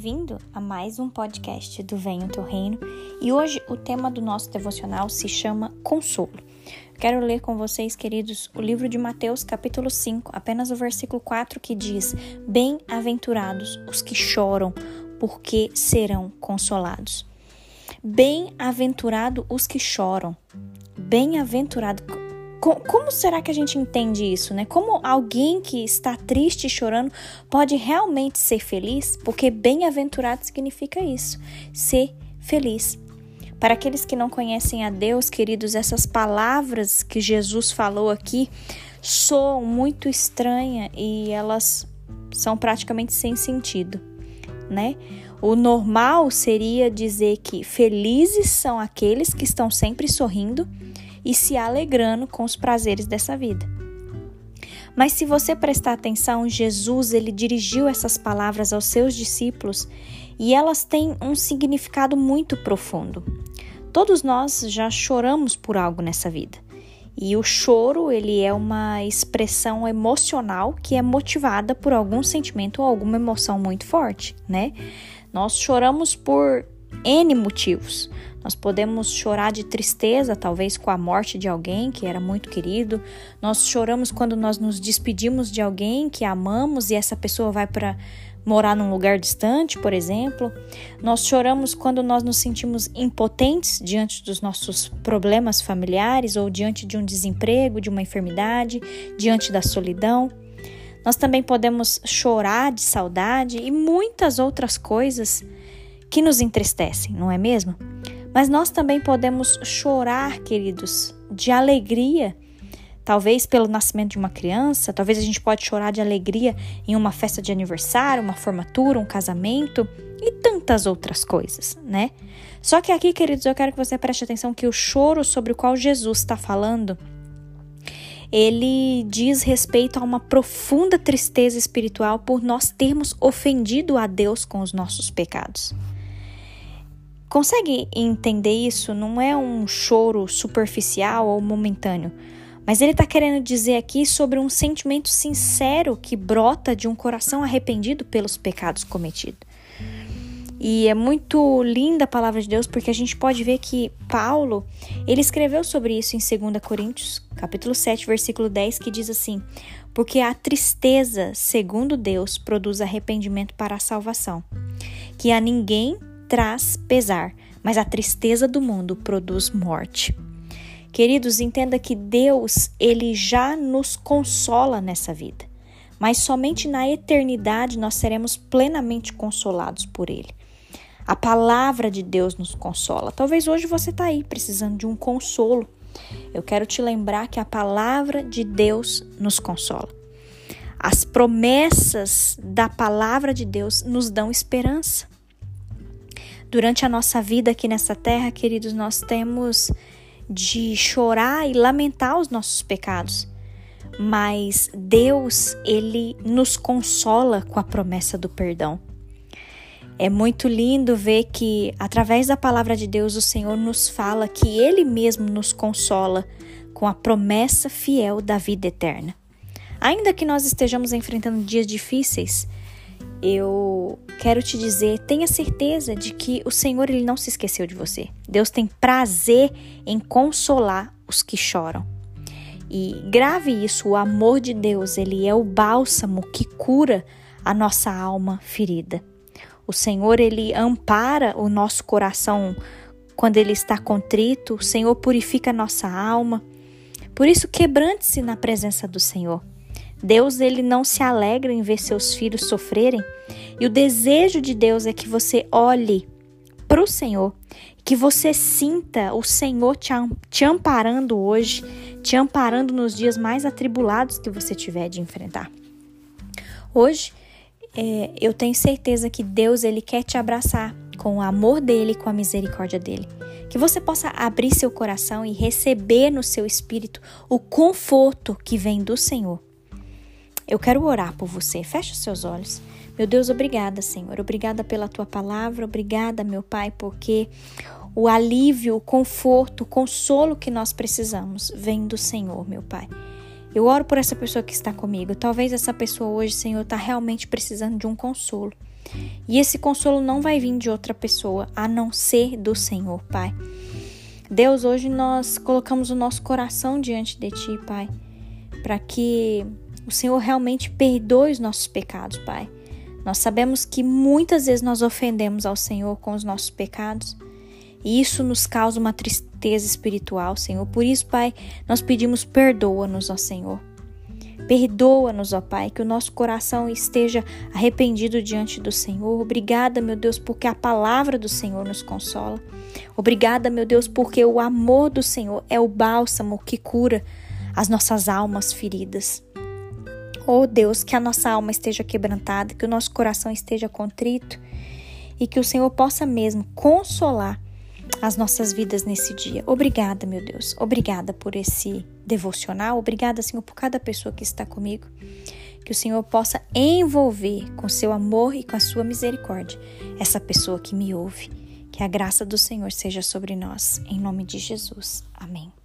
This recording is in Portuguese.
bem-vindo a mais um podcast do Venho Teu Reino e hoje o tema do nosso devocional se chama Consolo. Quero ler com vocês, queridos, o livro de Mateus, capítulo 5, apenas o versículo 4 que diz: Bem-aventurados os que choram, porque serão consolados. Bem-aventurado os que choram. Bem-aventurado como será que a gente entende isso, né? Como alguém que está triste e chorando pode realmente ser feliz? Porque bem-aventurado significa isso, ser feliz. Para aqueles que não conhecem a Deus, queridos, essas palavras que Jesus falou aqui soam muito estranhas e elas são praticamente sem sentido, né? O normal seria dizer que felizes são aqueles que estão sempre sorrindo e se alegrando com os prazeres dessa vida. Mas se você prestar atenção, Jesus ele dirigiu essas palavras aos seus discípulos e elas têm um significado muito profundo. Todos nós já choramos por algo nessa vida. E o choro, ele é uma expressão emocional que é motivada por algum sentimento ou alguma emoção muito forte, né? Nós choramos por N motivos. Nós podemos chorar de tristeza, talvez com a morte de alguém que era muito querido. Nós choramos quando nós nos despedimos de alguém que amamos e essa pessoa vai para morar num lugar distante, por exemplo. Nós choramos quando nós nos sentimos impotentes diante dos nossos problemas familiares ou diante de um desemprego, de uma enfermidade, diante da solidão. Nós também podemos chorar de saudade e muitas outras coisas que nos entristecem, não é mesmo? Mas nós também podemos chorar, queridos, de alegria. Talvez pelo nascimento de uma criança, talvez a gente pode chorar de alegria em uma festa de aniversário, uma formatura, um casamento e tantas outras coisas, né? Só que aqui, queridos, eu quero que você preste atenção que o choro sobre o qual Jesus está falando, ele diz respeito a uma profunda tristeza espiritual por nós termos ofendido a Deus com os nossos pecados. Consegue entender isso? Não é um choro superficial ou momentâneo, mas ele está querendo dizer aqui sobre um sentimento sincero que brota de um coração arrependido pelos pecados cometidos. E é muito linda a palavra de Deus porque a gente pode ver que Paulo, ele escreveu sobre isso em 2 Coríntios, capítulo 7, versículo 10, que diz assim: "Porque a tristeza, segundo Deus, produz arrependimento para a salvação, que a ninguém traz pesar, mas a tristeza do mundo produz morte. Queridos, entenda que Deus, ele já nos consola nessa vida, mas somente na eternidade nós seremos plenamente consolados por ele. A palavra de Deus nos consola. Talvez hoje você está aí precisando de um consolo. Eu quero te lembrar que a palavra de Deus nos consola. As promessas da palavra de Deus nos dão esperança. Durante a nossa vida aqui nessa terra, queridos, nós temos de chorar e lamentar os nossos pecados. Mas Deus, ele nos consola com a promessa do perdão. É muito lindo ver que, através da palavra de Deus, o Senhor nos fala que Ele mesmo nos consola com a promessa fiel da vida eterna. Ainda que nós estejamos enfrentando dias difíceis, eu quero te dizer, tenha certeza de que o Senhor ele não se esqueceu de você. Deus tem prazer em consolar os que choram. E grave isso, o amor de Deus, ele é o bálsamo que cura a nossa alma ferida. O Senhor ele ampara o nosso coração quando ele está contrito, o Senhor purifica a nossa alma. Por isso quebrante-se na presença do Senhor. Deus ele não se alegra em ver seus filhos sofrerem, e o desejo de Deus é que você olhe para o Senhor, que você sinta o Senhor te, te amparando hoje, te amparando nos dias mais atribulados que você tiver de enfrentar. Hoje, é, eu tenho certeza que Deus ele quer te abraçar com o amor dele, com a misericórdia dele. Que você possa abrir seu coração e receber no seu espírito o conforto que vem do Senhor. Eu quero orar por você. Feche os seus olhos. Meu Deus, obrigada, Senhor. Obrigada pela tua palavra. Obrigada, meu Pai, porque o alívio, o conforto, o consolo que nós precisamos vem do Senhor, meu Pai. Eu oro por essa pessoa que está comigo. Talvez essa pessoa hoje, Senhor, está realmente precisando de um consolo. E esse consolo não vai vir de outra pessoa, a não ser do Senhor, Pai. Deus, hoje nós colocamos o nosso coração diante de Ti, Pai, para que o Senhor realmente perdoe os nossos pecados, Pai. Nós sabemos que muitas vezes nós ofendemos ao Senhor com os nossos pecados. E isso nos causa uma tristeza espiritual, Senhor. Por isso, Pai, nós pedimos perdoa-nos, ó Senhor. Perdoa-nos, ó Pai, que o nosso coração esteja arrependido diante do Senhor. Obrigada, meu Deus, porque a palavra do Senhor nos consola. Obrigada, meu Deus, porque o amor do Senhor é o bálsamo que cura as nossas almas feridas. Oh Deus, que a nossa alma esteja quebrantada, que o nosso coração esteja contrito e que o Senhor possa mesmo consolar as nossas vidas nesse dia. Obrigada, meu Deus. Obrigada por esse devocional. Obrigada, Senhor, por cada pessoa que está comigo. Que o Senhor possa envolver com seu amor e com a sua misericórdia essa pessoa que me ouve. Que a graça do Senhor seja sobre nós. Em nome de Jesus. Amém.